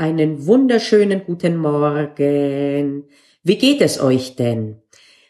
Einen wunderschönen guten Morgen. Wie geht es euch denn?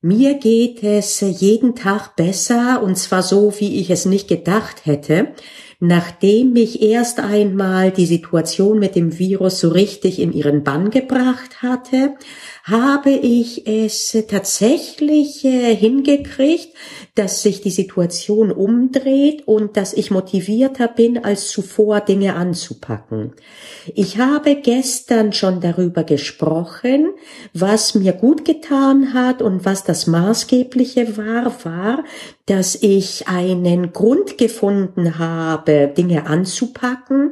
Mir geht es jeden Tag besser und zwar so, wie ich es nicht gedacht hätte, nachdem mich erst einmal die Situation mit dem Virus so richtig in ihren Bann gebracht hatte, habe ich es tatsächlich äh, hingekriegt, dass sich die Situation umdreht und dass ich motivierter bin, als zuvor Dinge anzupacken. Ich habe gestern schon darüber gesprochen, was mir gut getan hat und was das Maßgebliche war, war, dass ich einen Grund gefunden habe, Dinge anzupacken,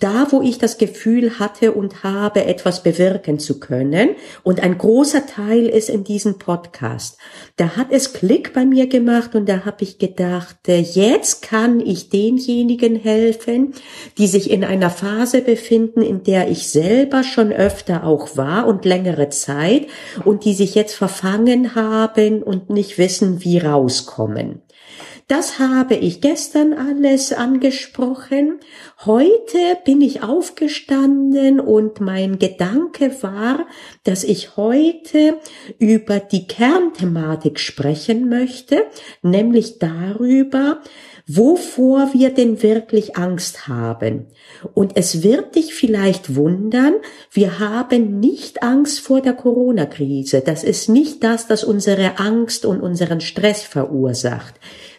da wo ich das Gefühl hatte und habe, etwas bewirken zu können. Und ein großer Teil ist in diesem Podcast. Da hat es Klick bei mir gemacht und da habe ich gedacht, äh, jetzt kann ich denjenigen helfen, die sich in einer Phase befinden, in der ich selber schon öfter auch war und längere Zeit und die sich jetzt verfangen haben und nicht wissen, wie rauskommen. Das habe ich gestern alles angesprochen. Heute bin ich aufgestanden und mein Gedanke war, dass ich heute über die Kernthematik sprechen möchte, nämlich darüber, wovor wir denn wirklich Angst haben. Und es wird dich vielleicht wundern, wir haben nicht Angst vor der Corona-Krise. Das ist nicht das, das unsere Angst und unseren Stress verursacht.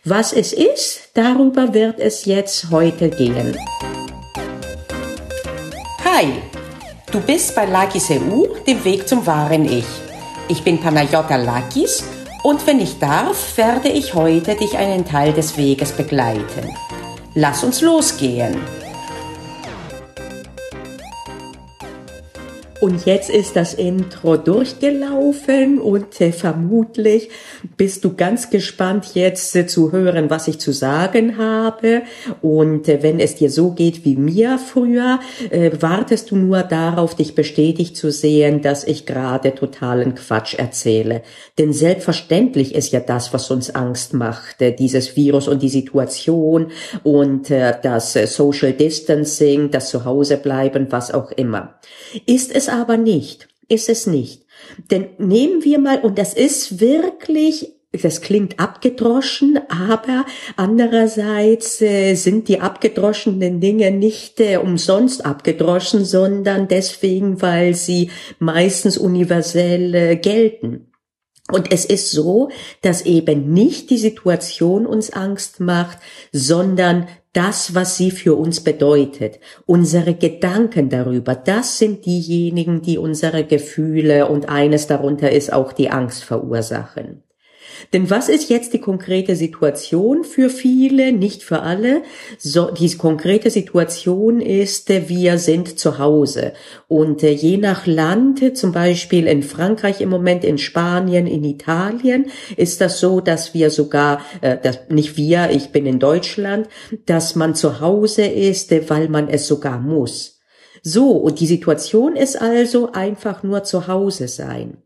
Was es ist, darüber wird es jetzt heute gehen. Hi, du bist bei Lakis EU, dem Weg zum wahren Ich. Ich bin Panayota Lakis und wenn ich darf, werde ich heute dich einen Teil des Weges begleiten. Lass uns losgehen. Und jetzt ist das Intro durchgelaufen und äh, vermutlich bist du ganz gespannt jetzt äh, zu hören, was ich zu sagen habe. Und äh, wenn es dir so geht wie mir früher, äh, wartest du nur darauf, dich bestätigt zu sehen, dass ich gerade totalen Quatsch erzähle. Denn selbstverständlich ist ja das, was uns Angst macht, äh, dieses Virus und die Situation und äh, das Social Distancing, das Zuhausebleiben, was auch immer. Ist es aber nicht, ist es nicht. Denn nehmen wir mal, und das ist wirklich das klingt abgedroschen, aber andererseits äh, sind die abgedroschenen Dinge nicht äh, umsonst abgedroschen, sondern deswegen, weil sie meistens universell äh, gelten. Und es ist so, dass eben nicht die Situation uns Angst macht, sondern das, was sie für uns bedeutet, unsere Gedanken darüber, das sind diejenigen, die unsere Gefühle und eines darunter ist auch die Angst verursachen. Denn was ist jetzt die konkrete Situation für viele, nicht für alle? So, die konkrete Situation ist, äh, wir sind zu Hause. Und äh, je nach Land, zum Beispiel in Frankreich im Moment, in Spanien, in Italien, ist das so, dass wir sogar, äh, dass, nicht wir, ich bin in Deutschland, dass man zu Hause ist, weil man es sogar muss. So, und die Situation ist also einfach nur zu Hause sein.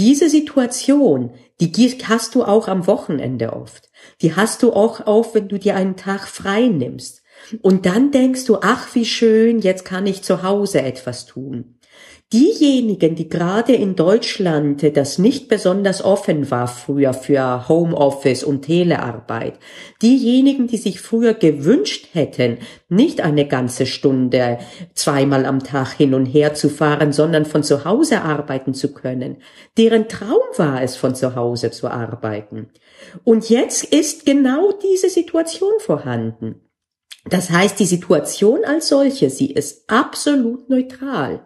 Diese Situation, die hast du auch am Wochenende oft. Die hast du auch auf, wenn du dir einen Tag frei nimmst. Und dann denkst du, ach, wie schön, jetzt kann ich zu Hause etwas tun. Diejenigen, die gerade in Deutschland, das nicht besonders offen war früher für Homeoffice und Telearbeit, diejenigen, die sich früher gewünscht hätten, nicht eine ganze Stunde zweimal am Tag hin und her zu fahren, sondern von zu Hause arbeiten zu können, deren Traum war es, von zu Hause zu arbeiten. Und jetzt ist genau diese Situation vorhanden. Das heißt, die Situation als solche, sie ist absolut neutral.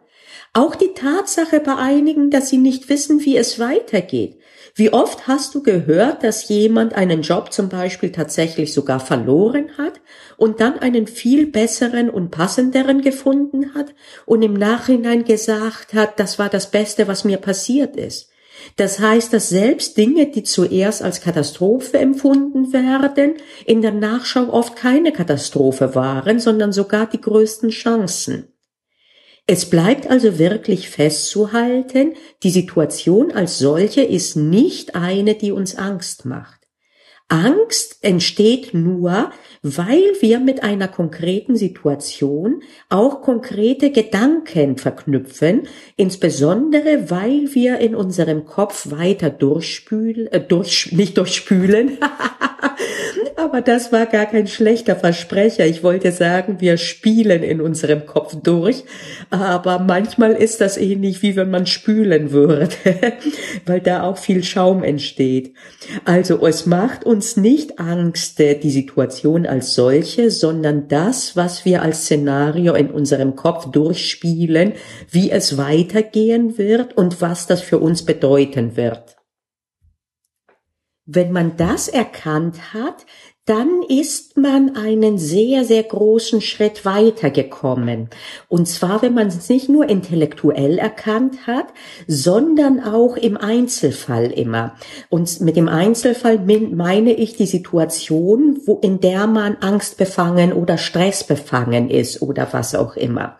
Auch die Tatsache bei einigen, dass sie nicht wissen, wie es weitergeht. Wie oft hast du gehört, dass jemand einen Job zum Beispiel tatsächlich sogar verloren hat und dann einen viel besseren und passenderen gefunden hat und im Nachhinein gesagt hat, das war das Beste, was mir passiert ist. Das heißt, dass selbst Dinge, die zuerst als Katastrophe empfunden werden, in der Nachschau oft keine Katastrophe waren, sondern sogar die größten Chancen. Es bleibt also wirklich festzuhalten, die Situation als solche ist nicht eine, die uns Angst macht. Angst entsteht nur, weil wir mit einer konkreten Situation auch konkrete Gedanken verknüpfen, insbesondere weil wir in unserem Kopf weiter durchspülen, äh, durch, nicht durchspülen, aber das war gar kein schlechter Versprecher. Ich wollte sagen, wir spielen in unserem Kopf durch, aber manchmal ist das ähnlich wie wenn man spülen würde, weil da auch viel Schaum entsteht. Also es macht uns nicht Angst, äh, die Situation als solche, sondern das, was wir als Szenario in unserem Kopf durchspielen, wie es weitergehen wird und was das für uns bedeuten wird. Wenn man das erkannt hat, dann ist man einen sehr, sehr großen Schritt weitergekommen. Und zwar, wenn man es nicht nur intellektuell erkannt hat, sondern auch im Einzelfall immer. Und mit dem Einzelfall meine ich die Situation, wo, in der man angstbefangen oder stressbefangen ist oder was auch immer.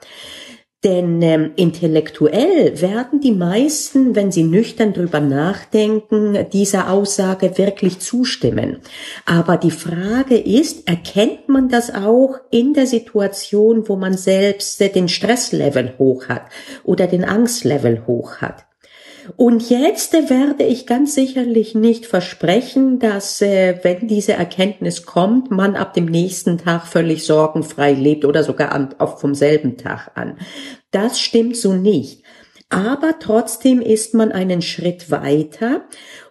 Denn ähm, intellektuell werden die meisten, wenn sie nüchtern drüber nachdenken, dieser Aussage wirklich zustimmen. Aber die Frage ist, erkennt man das auch in der Situation, wo man selbst den Stresslevel hoch hat oder den Angstlevel hoch hat? Und jetzt werde ich ganz sicherlich nicht versprechen, dass äh, wenn diese Erkenntnis kommt, man ab dem nächsten Tag völlig sorgenfrei lebt oder sogar auch vom selben Tag an. Das stimmt so nicht. Aber trotzdem ist man einen Schritt weiter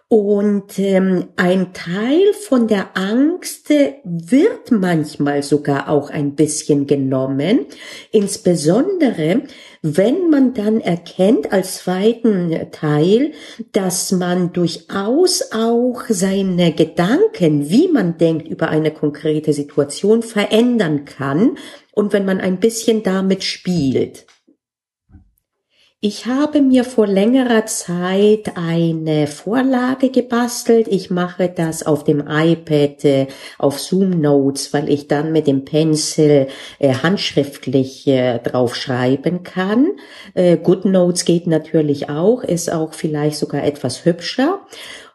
und ähm, ein Teil von der Angst wird manchmal sogar auch ein bisschen genommen, insbesondere wenn man dann erkennt als zweiten Teil, dass man durchaus auch seine Gedanken, wie man denkt über eine konkrete Situation, verändern kann und wenn man ein bisschen damit spielt. Ich habe mir vor längerer Zeit eine Vorlage gebastelt. Ich mache das auf dem iPad äh, auf Zoom Notes, weil ich dann mit dem Pencil äh, handschriftlich äh, drauf schreiben kann. Äh, Good Notes geht natürlich auch, ist auch vielleicht sogar etwas hübscher.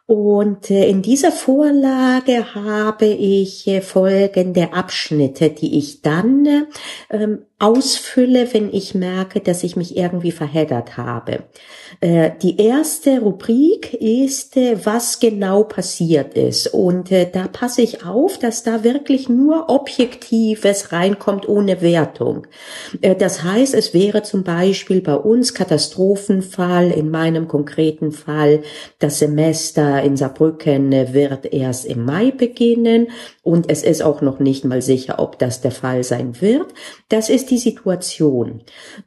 Und äh, in dieser Vorlage habe ich äh, folgende Abschnitte, die ich dann ähm, ausfülle, wenn ich merke, dass ich mich irgendwie verheddert habe. Äh, die erste Rubrik ist, äh, was genau passiert ist. Und äh, da passe ich auf, dass da wirklich nur Objektives reinkommt ohne Wertung. Das heißt, es wäre zum Beispiel bei uns Katastrophenfall, in meinem konkreten Fall, das Semester in Saarbrücken wird erst im Mai beginnen und es ist auch noch nicht mal sicher, ob das der Fall sein wird. Das ist die Situation.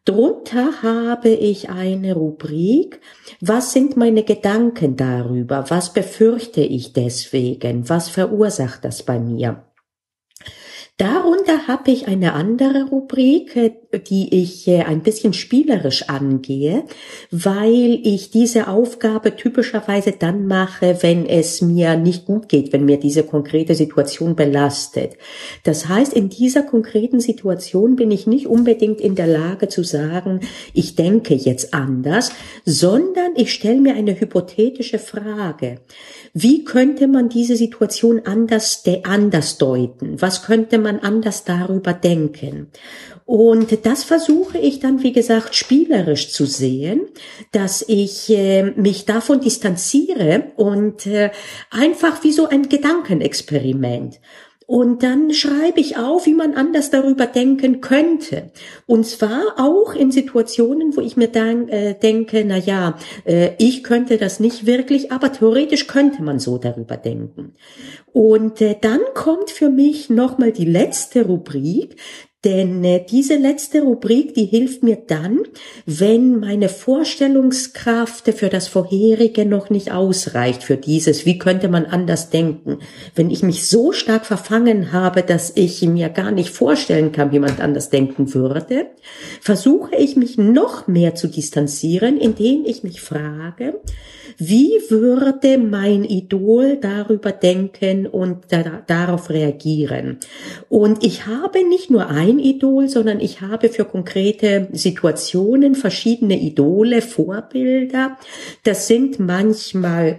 Drunter habe ich eine Rubrik, was sind meine Gedanken darüber? Was befürchte ich deswegen? Was verursacht das bei mir? Darunter habe ich eine andere Rubrik, äh, die ich äh, ein bisschen spielerisch angehe, weil ich diese Aufgabe typischerweise dann mache, wenn es mir nicht gut geht, wenn mir diese konkrete Situation belastet. Das heißt, in dieser konkreten Situation bin ich nicht unbedingt in der Lage zu sagen, ich denke jetzt anders, sondern ich stelle mir eine hypothetische Frage. Wie könnte man diese Situation anders, anders deuten? Was könnte man anders darüber denken? Und das versuche ich dann, wie gesagt, spielerisch zu sehen, dass ich äh, mich davon distanziere und äh, einfach wie so ein Gedankenexperiment. Und dann schreibe ich auf, wie man anders darüber denken könnte. Und zwar auch in Situationen, wo ich mir dann äh, denke, na ja, äh, ich könnte das nicht wirklich, aber theoretisch könnte man so darüber denken. Und äh, dann kommt für mich nochmal die letzte Rubrik, denn äh, diese letzte Rubrik, die hilft mir dann, wenn meine Vorstellungskraft für das Vorherige noch nicht ausreicht, für dieses, wie könnte man anders denken. Wenn ich mich so stark verfangen habe, dass ich mir gar nicht vorstellen kann, wie man anders denken würde, versuche ich mich noch mehr zu distanzieren, indem ich mich frage, wie würde mein Idol darüber denken und da, darauf reagieren? Und ich habe nicht nur ein Idol, sondern ich habe für konkrete Situationen verschiedene Idole, Vorbilder. Das sind manchmal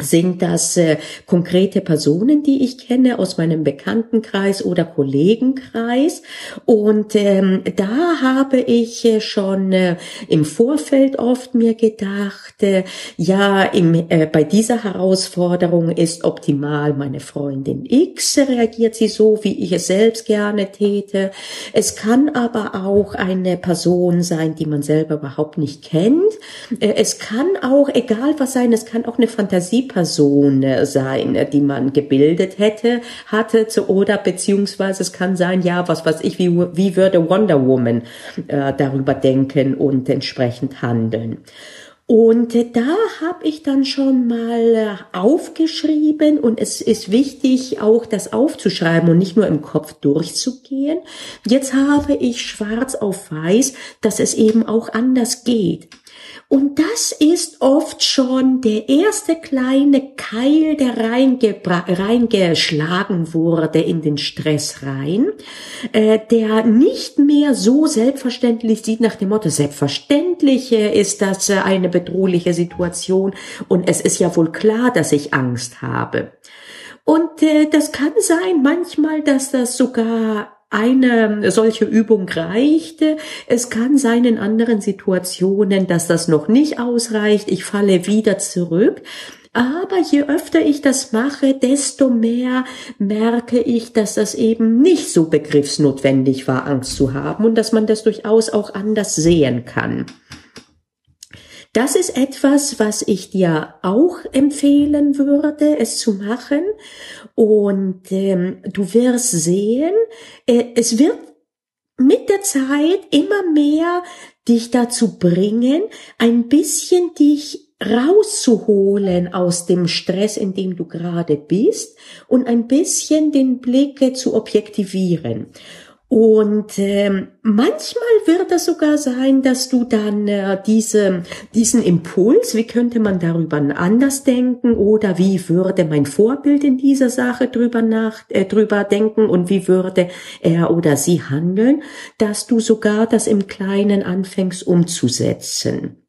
sind das äh, konkrete Personen, die ich kenne aus meinem Bekanntenkreis oder Kollegenkreis. Und ähm, da habe ich äh, schon äh, im Vorfeld oft mir gedacht, äh, ja, im, äh, bei dieser Herausforderung ist optimal meine Freundin X, reagiert sie so, wie ich es selbst gerne täte. Es kann aber auch eine Person sein, die man selber überhaupt nicht kennt. Äh, es kann auch, egal was sein, es kann auch eine Fantasie Person äh, sein, äh, die man gebildet hätte, hatte, oder beziehungsweise es kann sein, ja, was weiß ich, wie, wie würde Wonder Woman äh, darüber denken und entsprechend handeln. Und äh, da habe ich dann schon mal aufgeschrieben und es ist wichtig, auch das aufzuschreiben und nicht nur im Kopf durchzugehen. Jetzt habe ich schwarz auf weiß, dass es eben auch anders geht. Und das ist oft schon der erste kleine Keil, der reingeschlagen wurde in den Stress rein, äh, der nicht mehr so selbstverständlich sieht nach dem Motto, selbstverständlich äh, ist das äh, eine bedrohliche Situation und es ist ja wohl klar, dass ich Angst habe. Und äh, das kann sein manchmal, dass das sogar eine solche Übung reichte. Es kann sein in anderen Situationen, dass das noch nicht ausreicht. Ich falle wieder zurück. Aber je öfter ich das mache, desto mehr merke ich, dass das eben nicht so begriffsnotwendig war, Angst zu haben und dass man das durchaus auch anders sehen kann. Das ist etwas, was ich dir auch empfehlen würde, es zu machen. Und ähm, du wirst sehen, äh, es wird mit der Zeit immer mehr dich dazu bringen, ein bisschen dich rauszuholen aus dem Stress, in dem du gerade bist und ein bisschen den Blick zu objektivieren. Und ähm, manchmal wird es sogar sein, dass du dann äh, diese, diesen Impuls, wie könnte man darüber anders denken oder wie würde mein Vorbild in dieser Sache drüber nach, äh, drüber denken und wie würde er oder sie handeln, dass du sogar das im Kleinen anfängst umzusetzen.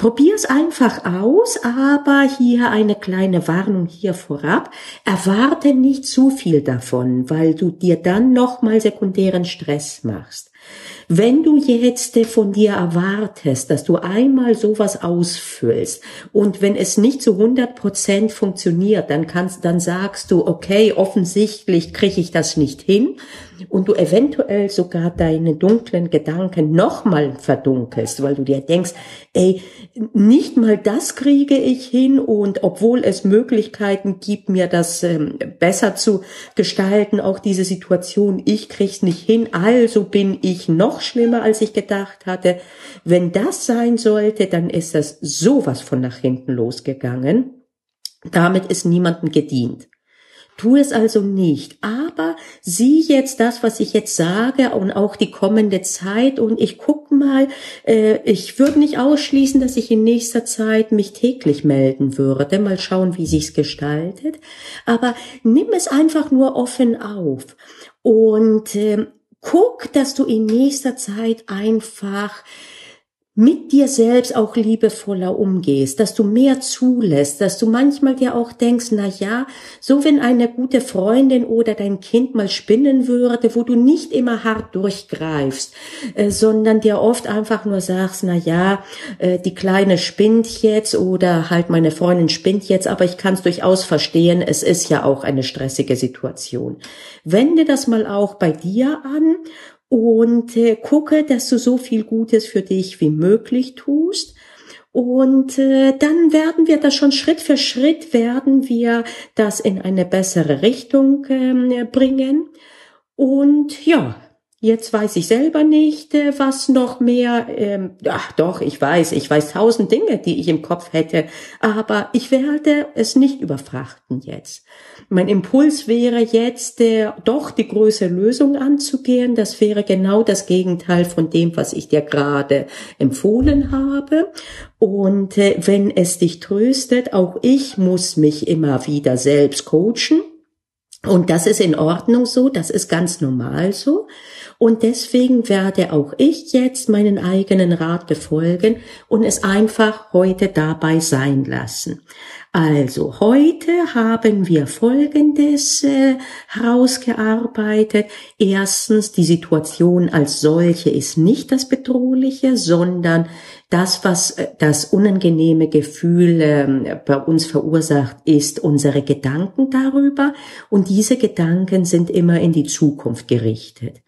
Probier's einfach aus, aber hier eine kleine Warnung hier vorab. Erwarte nicht zu viel davon, weil du dir dann nochmal sekundären Stress machst. Wenn du jetzt von dir erwartest, dass du einmal sowas ausfüllst und wenn es nicht zu 100 Prozent funktioniert, dann kannst, dann sagst du, okay, offensichtlich kriege ich das nicht hin und du eventuell sogar deine dunklen Gedanken nochmal verdunkelst, weil du dir denkst, ey, nicht mal das kriege ich hin und obwohl es Möglichkeiten gibt, mir das ähm, besser zu gestalten, auch diese Situation, ich krieg's nicht hin, also bin ich noch noch schlimmer, als ich gedacht hatte. Wenn das sein sollte, dann ist das sowas von nach hinten losgegangen. Damit ist niemandem gedient. Tu es also nicht. Aber sieh jetzt das, was ich jetzt sage und auch die kommende Zeit und ich guck mal, äh, ich würde nicht ausschließen, dass ich in nächster Zeit mich täglich melden würde. Mal schauen, wie sich's gestaltet. Aber nimm es einfach nur offen auf. Und äh, guck, dass du in nächster Zeit einfach mit dir selbst auch liebevoller umgehst, dass du mehr zulässt, dass du manchmal dir auch denkst, na ja, so wenn eine gute Freundin oder dein Kind mal spinnen würde, wo du nicht immer hart durchgreifst, äh, sondern dir oft einfach nur sagst, na ja, äh, die Kleine spinnt jetzt oder halt meine Freundin spinnt jetzt, aber ich kann es durchaus verstehen, es ist ja auch eine stressige Situation. Wende das mal auch bei dir an und äh, gucke, dass du so viel Gutes für dich wie möglich tust. Und äh, dann werden wir das schon Schritt für Schritt werden wir das in eine bessere Richtung äh, bringen. Und ja, Jetzt weiß ich selber nicht, äh, was noch mehr. Ähm, ach doch, ich weiß, ich weiß tausend Dinge, die ich im Kopf hätte, aber ich werde es nicht überfrachten jetzt. Mein Impuls wäre jetzt, äh, doch die größere Lösung anzugehen. Das wäre genau das Gegenteil von dem, was ich dir gerade empfohlen habe. Und äh, wenn es dich tröstet, auch ich muss mich immer wieder selbst coachen. Und das ist in Ordnung so, das ist ganz normal so. Und deswegen werde auch ich jetzt meinen eigenen Rat befolgen und es einfach heute dabei sein lassen. Also heute haben wir Folgendes äh, herausgearbeitet. Erstens, die Situation als solche ist nicht das Bedrohliche, sondern das, was äh, das unangenehme Gefühl äh, bei uns verursacht, ist unsere Gedanken darüber. Und diese Gedanken sind immer in die Zukunft gerichtet.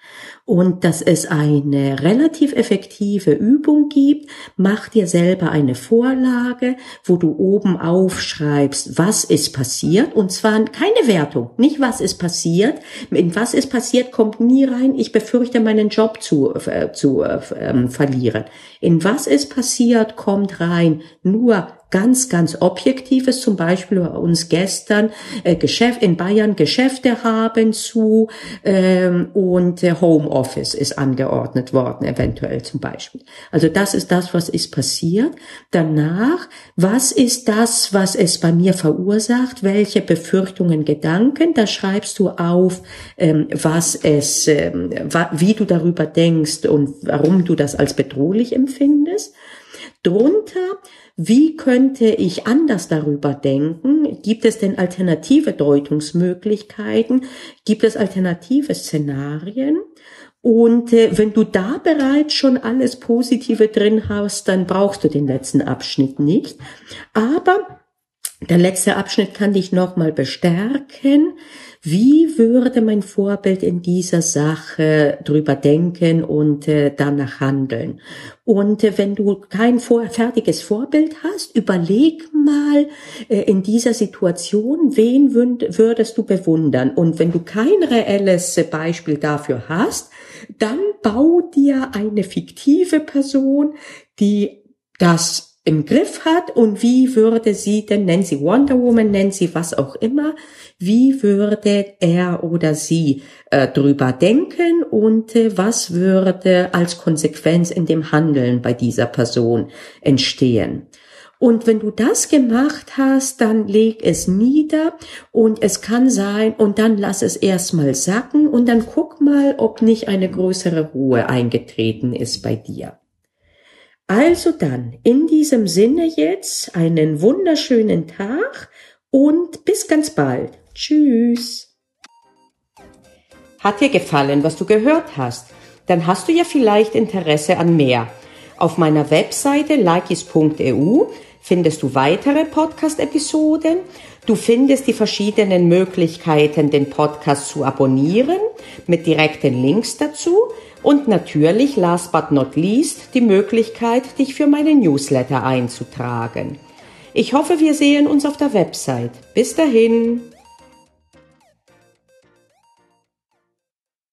Und dass es eine relativ effektive Übung gibt, mach dir selber eine Vorlage, wo du oben aufschreibst, was ist passiert. Und zwar keine Wertung, nicht was ist passiert. In was ist passiert kommt nie rein, ich befürchte meinen Job zu, äh, zu äh, verlieren. In was ist passiert, kommt rein nur ganz, ganz Objektives, zum Beispiel bei uns gestern äh, Geschäft in Bayern Geschäfte haben zu ähm, und äh, Homeoffice ist angeordnet worden, eventuell zum Beispiel. Also das ist das, was ist passiert. Danach, was ist das, was es bei mir verursacht? Welche Befürchtungen, Gedanken? Da schreibst du auf, ähm, was es, ähm, wie du darüber denkst und warum du das als bedrohlich empfindest. Drunter, wie könnte ich anders darüber denken? Gibt es denn alternative Deutungsmöglichkeiten? Gibt es alternative Szenarien? Und äh, wenn du da bereits schon alles Positive drin hast, dann brauchst du den letzten Abschnitt nicht. Aber der letzte Abschnitt kann dich nochmal bestärken. Wie würde mein Vorbild in dieser Sache drüber denken und äh, danach handeln? Und äh, wenn du kein vor fertiges Vorbild hast, überleg mal äh, in dieser Situation, wen würdest du bewundern? Und wenn du kein reelles Beispiel dafür hast, dann bau dir eine fiktive Person, die das im Griff hat und wie würde sie denn, nennen sie Wonder Woman, nennen sie was auch immer, wie würde er oder sie äh, drüber denken und äh, was würde als Konsequenz in dem Handeln bei dieser Person entstehen. Und wenn du das gemacht hast, dann leg es nieder und es kann sein und dann lass es erstmal sacken und dann guck mal, ob nicht eine größere Ruhe eingetreten ist bei dir. Also dann, in diesem Sinne jetzt einen wunderschönen Tag und bis ganz bald. Tschüss. Hat dir gefallen, was du gehört hast? Dann hast du ja vielleicht Interesse an mehr. Auf meiner Webseite likis.eu findest du weitere Podcast-Episoden. Du findest die verschiedenen Möglichkeiten, den Podcast zu abonnieren, mit direkten Links dazu. Und natürlich, last but not least, die Möglichkeit, dich für meinen Newsletter einzutragen. Ich hoffe, wir sehen uns auf der Website. Bis dahin.